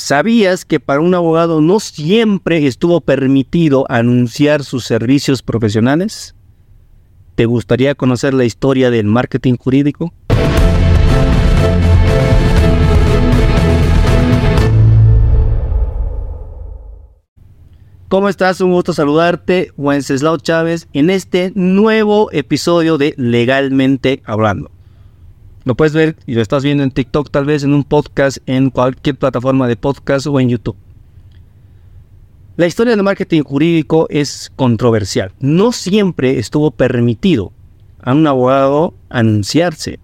¿Sabías que para un abogado no siempre estuvo permitido anunciar sus servicios profesionales? ¿Te gustaría conocer la historia del marketing jurídico? ¿Cómo estás? Un gusto saludarte, Wenceslao Chávez, en este nuevo episodio de Legalmente Hablando. Lo puedes ver y lo estás viendo en TikTok, tal vez en un podcast, en cualquier plataforma de podcast o en YouTube. La historia del marketing jurídico es controversial. No siempre estuvo permitido a un abogado anunciarse.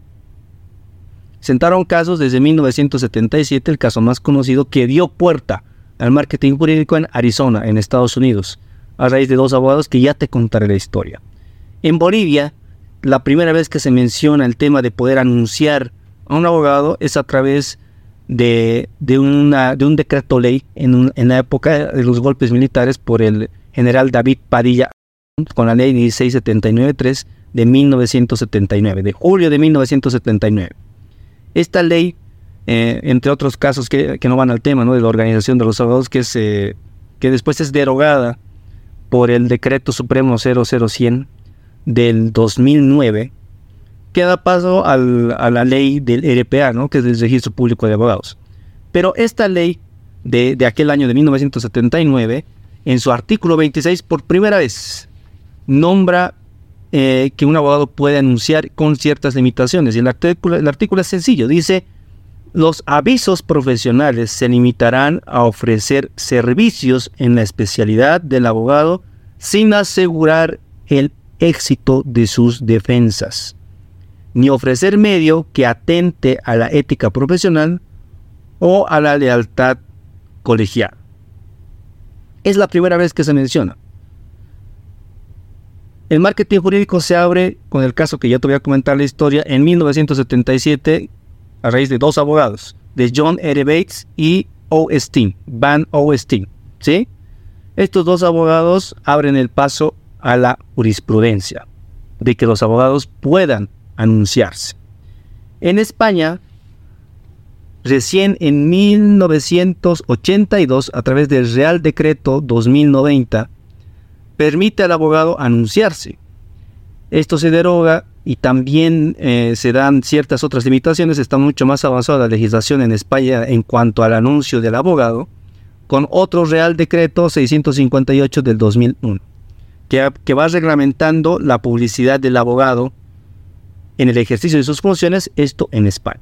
Sentaron casos desde 1977, el caso más conocido que dio puerta al marketing jurídico en Arizona, en Estados Unidos, a raíz de dos abogados que ya te contaré la historia. En Bolivia, la primera vez que se menciona el tema de poder anunciar a un abogado es a través de, una, de un decreto ley en, en, la época de los golpes militares por el general David Padilla con la ley 1679-3 de 1979, de julio de 1979. Esta ley, eh, entre otros casos que, no van al tema ¿no? de la organización de los abogados, que, se, que después es derogada por el decreto supremo 00100 del 2009 que da paso a la ley del RPA, ¿no? que es el Registro Público de Abogados. Pero esta ley de, aquel año de 1979, en su artículo 26, por primera vez, nombra eh, que un abogado puede anunciar con ciertas limitaciones. Y el artículo, el artículo es sencillo, dice, los avisos profesionales se limitarán a ofrecer servicios en la especialidad del abogado sin asegurar el éxito de sus defensas, ni ofrecer medio que atente a la ética profesional o a la lealtad colegial. Es la primera vez que se menciona. El marketing jurídico se abre con el caso que ya te voy a comentar la historia en 1977 a raíz de dos abogados, de John R. Bates y O. Steen, Van O. Steen. ¿sí? Estos dos abogados abren el paso a la jurisprudencia, de que los abogados puedan anunciarse. En España, recién en 1982, a través del Real Decreto 2090, permite al abogado anunciarse. Esto se deroga y también eh, se dan ciertas otras limitaciones. Está mucho más avanzada la legislación en España en cuanto al anuncio del abogado, con otro Real Decreto 658 del 2001 que, va reglamentando la publicidad del abogado en el ejercicio de sus funciones, esto en España.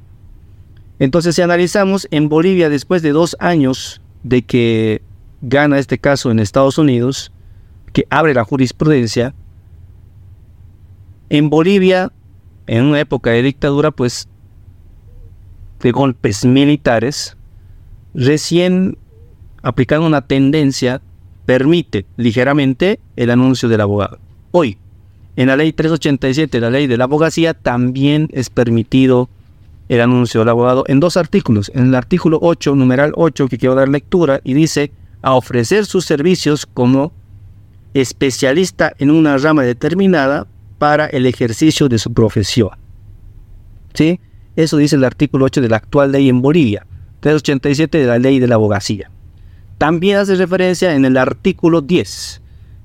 Entonces, si analizamos en Bolivia, después de dos años de que gana este caso en Estados Unidos, que abre la jurisprudencia, en Bolivia, en una época de dictadura, pues, de golpes militares, recién aplicando una tendencia permite ligeramente el anuncio del abogado. Hoy, en la ley 387, la ley de la abogacía, también es permitido el anuncio del abogado en dos artículos. En el artículo 8, numeral 8, que quiero dar lectura, y dice, a ofrecer sus servicios como especialista en una rama determinada para el ejercicio de su profesión. ¿Sí? Eso dice el artículo 8 de la actual ley en Bolivia, 387 de la ley de la abogacía. También hace referencia en el artículo 10,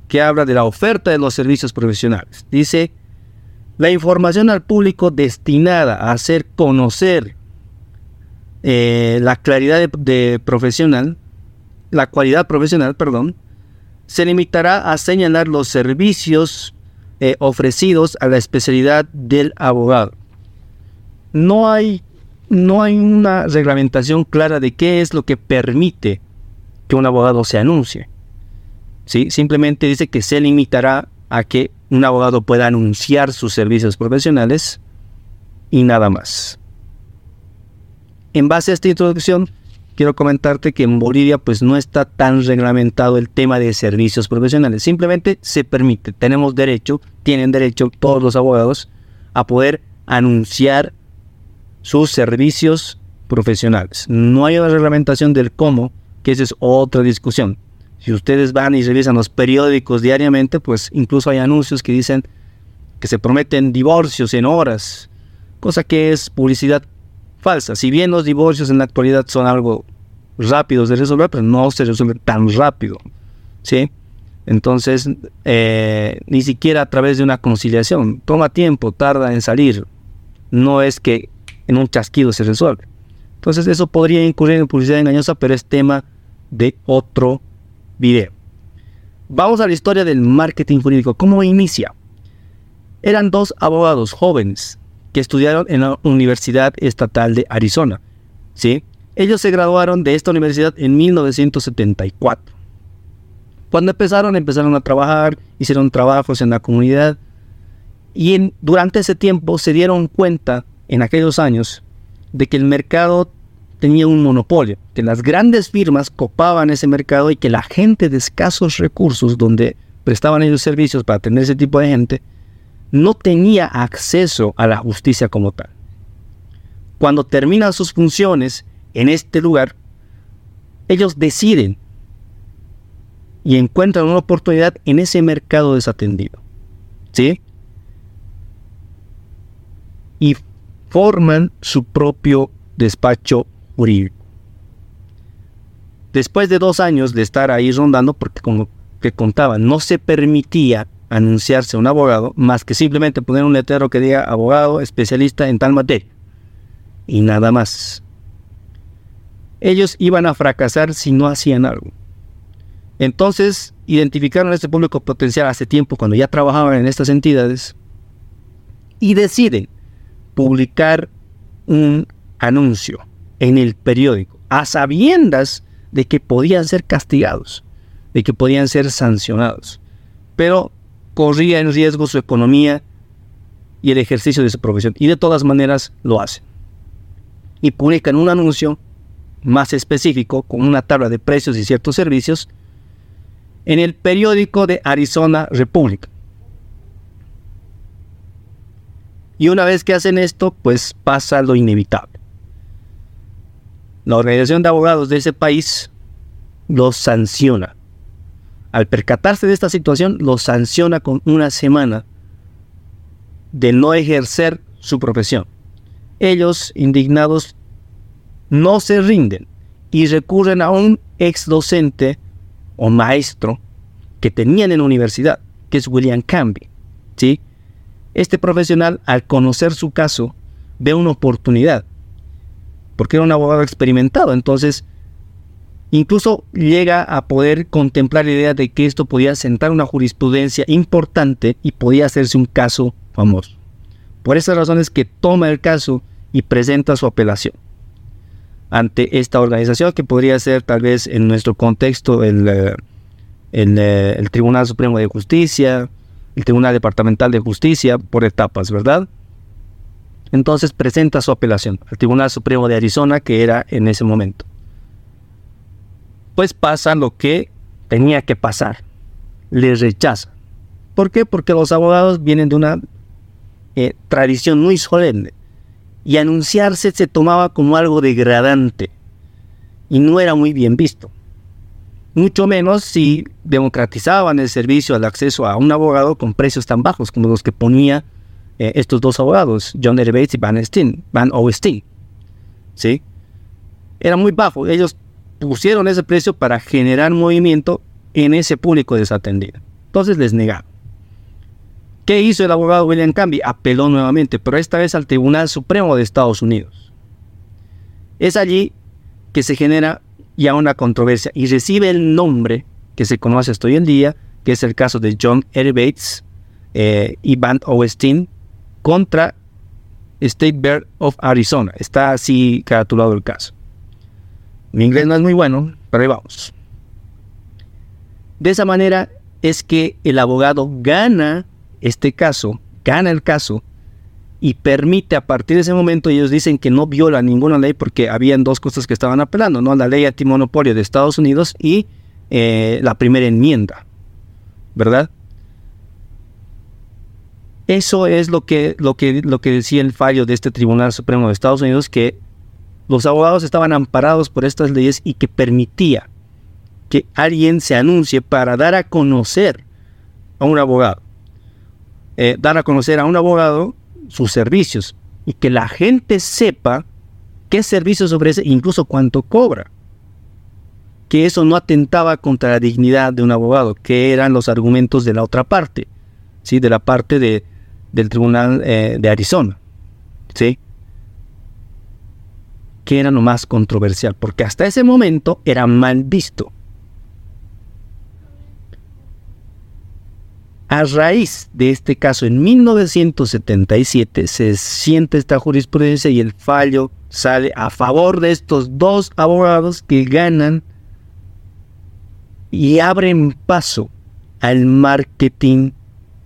que habla de la oferta de los servicios profesionales. Dice, la información al público destinada a hacer conocer eh, la claridad de, profesional, la cualidad profesional, perdón, se limitará a señalar los servicios eh, ofrecidos a la especialidad del abogado. No hay, no hay una reglamentación clara de qué es lo que permite que un abogado se anuncie. ¿sí? Simplemente dice que se limitará a que un abogado pueda anunciar sus servicios profesionales y nada más. En base a esta introducción, quiero comentarte que en Bolivia pues no está tan reglamentado el tema de servicios profesionales. Simplemente se permite, tenemos derecho, tienen derecho todos los abogados a poder anunciar sus servicios profesionales. No hay una reglamentación del cómo que esa es otra discusión. Si ustedes van y revisan los periódicos diariamente, pues incluso hay anuncios que dicen que se prometen divorcios en horas, cosa que es publicidad falsa. Si bien los divorcios en la actualidad son algo rápidos de resolver, pero no se resuelve tan rápido. ¿sí? Entonces, eh, ni siquiera a través de una conciliación. Toma tiempo, tarda en salir. No es que en un chasquido se resuelve. Entonces, eso podría incurrir en publicidad engañosa, pero es tema de otro video. Vamos a la historia del marketing jurídico. ¿Cómo inicia? Eran dos abogados jóvenes que estudiaron en la Universidad Estatal de Arizona. ¿sí? Ellos se graduaron de esta universidad en 1974. Cuando empezaron, empezaron a trabajar, hicieron trabajos en la comunidad y durante ese tiempo se dieron cuenta, en aquellos años, de que el mercado tenía un monopolio, que las grandes firmas copaban ese mercado y que la gente de escasos recursos, donde prestaban ellos servicios para tener ese tipo de gente, no tenía acceso a la justicia como tal. Cuando terminan sus funciones en este lugar, ellos deciden y encuentran una oportunidad en ese mercado desatendido. ¿Sí? Y forman su propio despacho jurídico. Después de dos años de estar ahí rondando, porque como que contaban, no se permitía anunciarse un abogado más que simplemente poner un letrero que diga abogado especialista en tal materia. Y nada más. Ellos iban a fracasar si no hacían algo. Entonces, identificaron a este público potencial hace tiempo cuando ya trabajaban en estas entidades y deciden publicar un anuncio en el periódico a sabiendas de que podían ser castigados, de que podían ser sancionados, pero corría en riesgo su economía y el ejercicio de su profesión y de todas maneras lo hacen. Y publican un anuncio más específico con una tabla de precios y ciertos servicios en el periódico de Arizona Republic. Y una vez que hacen esto, pues pasa lo inevitable. La organización de abogados de ese país los sanciona. Al percatarse de esta situación, los sanciona con una semana de no ejercer su profesión. Ellos, indignados, no se rinden y recurren a un ex docente o maestro que tenían en la universidad, que es William Camby. ¿sí? Este profesional, al conocer su caso, ve una oportunidad, porque era un abogado experimentado, entonces incluso llega a poder contemplar la idea de que esto podía sentar una jurisprudencia importante y podía hacerse un caso famoso. Por esas razones que toma el caso y presenta su apelación ante esta organización que podría ser tal vez en nuestro contexto el, eh, eh, el, Tribunal Supremo de Justicia, el Tribunal Departamental de Justicia por etapas, ¿verdad? Entonces presenta su apelación al Tribunal Supremo de Arizona que era en ese momento. Pues pasa lo que tenía que pasar. Le rechaza. ¿Por qué? Porque los abogados vienen de una eh, tradición muy solemne y anunciarse se tomaba como algo degradante y no era muy bien visto. Mucho menos si democratizaban el servicio al acceso a un abogado con precios tan bajos como los que ponía eh, estos dos abogados, John R. Bates y Van, Steen, Van ¿Sí? Era muy bajo. Ellos pusieron ese precio para generar movimiento en ese público desatendido. Entonces les negaron. ¿Qué hizo el abogado William Camby? Apeló nuevamente, pero esta vez al Tribunal Supremo de Estados Unidos. Es allí que se genera ya una controversia y recibe el nombre que se conoce hasta hoy en día, que es el caso de John R. Bates eh, y Van Osteen contra State Board of Arizona. Está así caratulado el caso. Mi inglés no es muy bueno, pero ahí vamos. De esa manera es que el abogado gana este caso, gana el caso y permite a partir de ese momento, ellos dicen que no viola ninguna ley porque habían dos cosas que estaban apelando, ¿no? La ley antimonopolio de Estados Unidos y eh, la primera enmienda, ¿verdad? Eso es lo que, lo, que, lo que decía el fallo de este Tribunal Supremo de Estados Unidos, que los abogados estaban amparados por estas leyes y que permitía que alguien se anuncie para dar a conocer a un abogado. Eh, dar a conocer a un abogado sus servicios y que la gente sepa qué servicios ofrece, incluso cuánto cobra. que eso no atentaba contra la dignidad de un abogado, que eran los argumentos de la otra parte, ¿sí? de la parte de, del Tribunal eh, de Arizona. ¿sí? que era lo más controversial, porque hasta ese momento era mal visto. A raíz de este caso, en 1977 se siente esta jurisprudencia y el fallo sale a favor de estos dos abogados que ganan y abren paso al marketing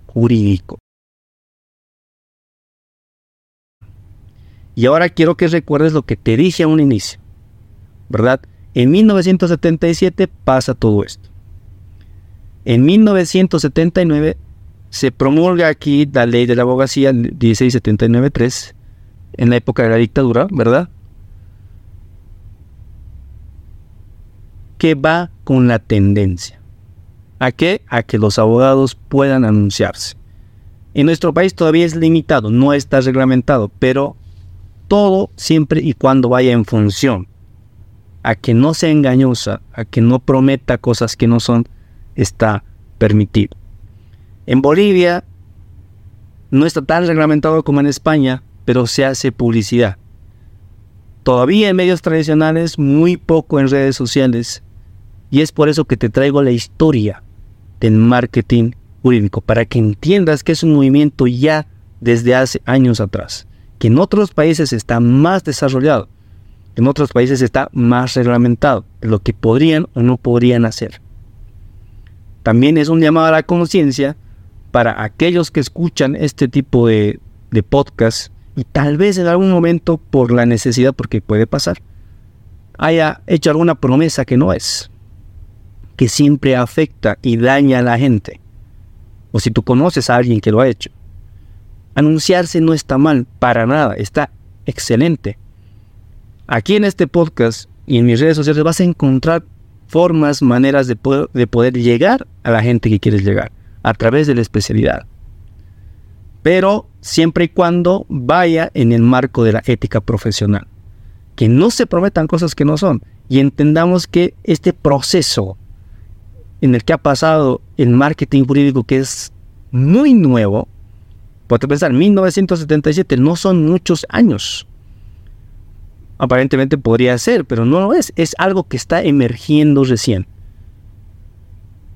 jurídico. Y ahora quiero que recuerdes lo que te dije a un inicio, ¿verdad? En 1977 pasa todo esto. En 1979 se promulga aquí la ley de la abogacía 1679-3 en la época de la dictadura, ¿verdad? Que va con la tendencia. ¿A qué? A que los abogados puedan anunciarse. En nuestro país todavía es limitado, no está reglamentado, pero todo siempre y cuando vaya en función a que no sea engañosa, a que no prometa cosas que no son, está permitido. En Bolivia no está tan reglamentado como en España, pero se hace publicidad. Todavía en medios tradicionales, muy poco en redes sociales, y es por eso que te traigo la historia del marketing jurídico, para que entiendas que es un movimiento ya desde hace años atrás que en otros países está más desarrollado, en otros países está más reglamentado, lo que podrían o no podrían hacer. También es un llamado a la conciencia para aquellos que escuchan este tipo de, de podcast y tal vez en algún momento por la necesidad, porque puede pasar, haya hecho alguna promesa que no es, que siempre afecta y daña a la gente. O si tú conoces a alguien que lo ha hecho, Anunciarse no está mal, para nada, está excelente. Aquí en este podcast y en mis redes sociales vas a encontrar formas, maneras de poder, llegar a la gente que quieres llegar a través de la especialidad. Pero siempre y cuando vaya en el marco de la ética profesional. Que no se prometan cosas que no son. Y entendamos que este proceso en el que ha pasado el marketing jurídico, que es muy nuevo, Puedes pensar, 1977 no son muchos años. Aparentemente podría ser, pero no lo es. Es algo que está emergiendo recién.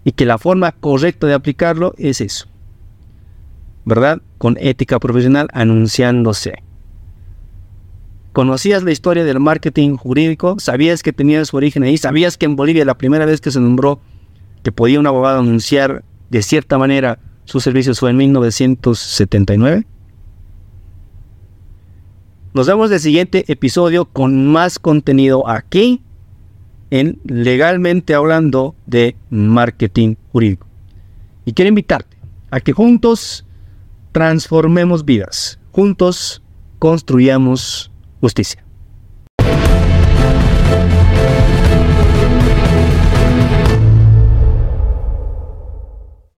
Y que la forma correcta de aplicarlo es eso. ¿Verdad? Con ética profesional anunciándose. ¿Conocías la historia del marketing jurídico? ¿Sabías que tenía su origen ahí? ¿Sabías que en Bolivia la primera vez que se nombró que podía un abogado anunciar de cierta manera su servicio fue en 1979. Nos vemos el siguiente episodio con más contenido aquí en Legalmente Hablando de Marketing Jurídico. Y quiero invitarte a que juntos transformemos vidas, juntos construyamos justicia.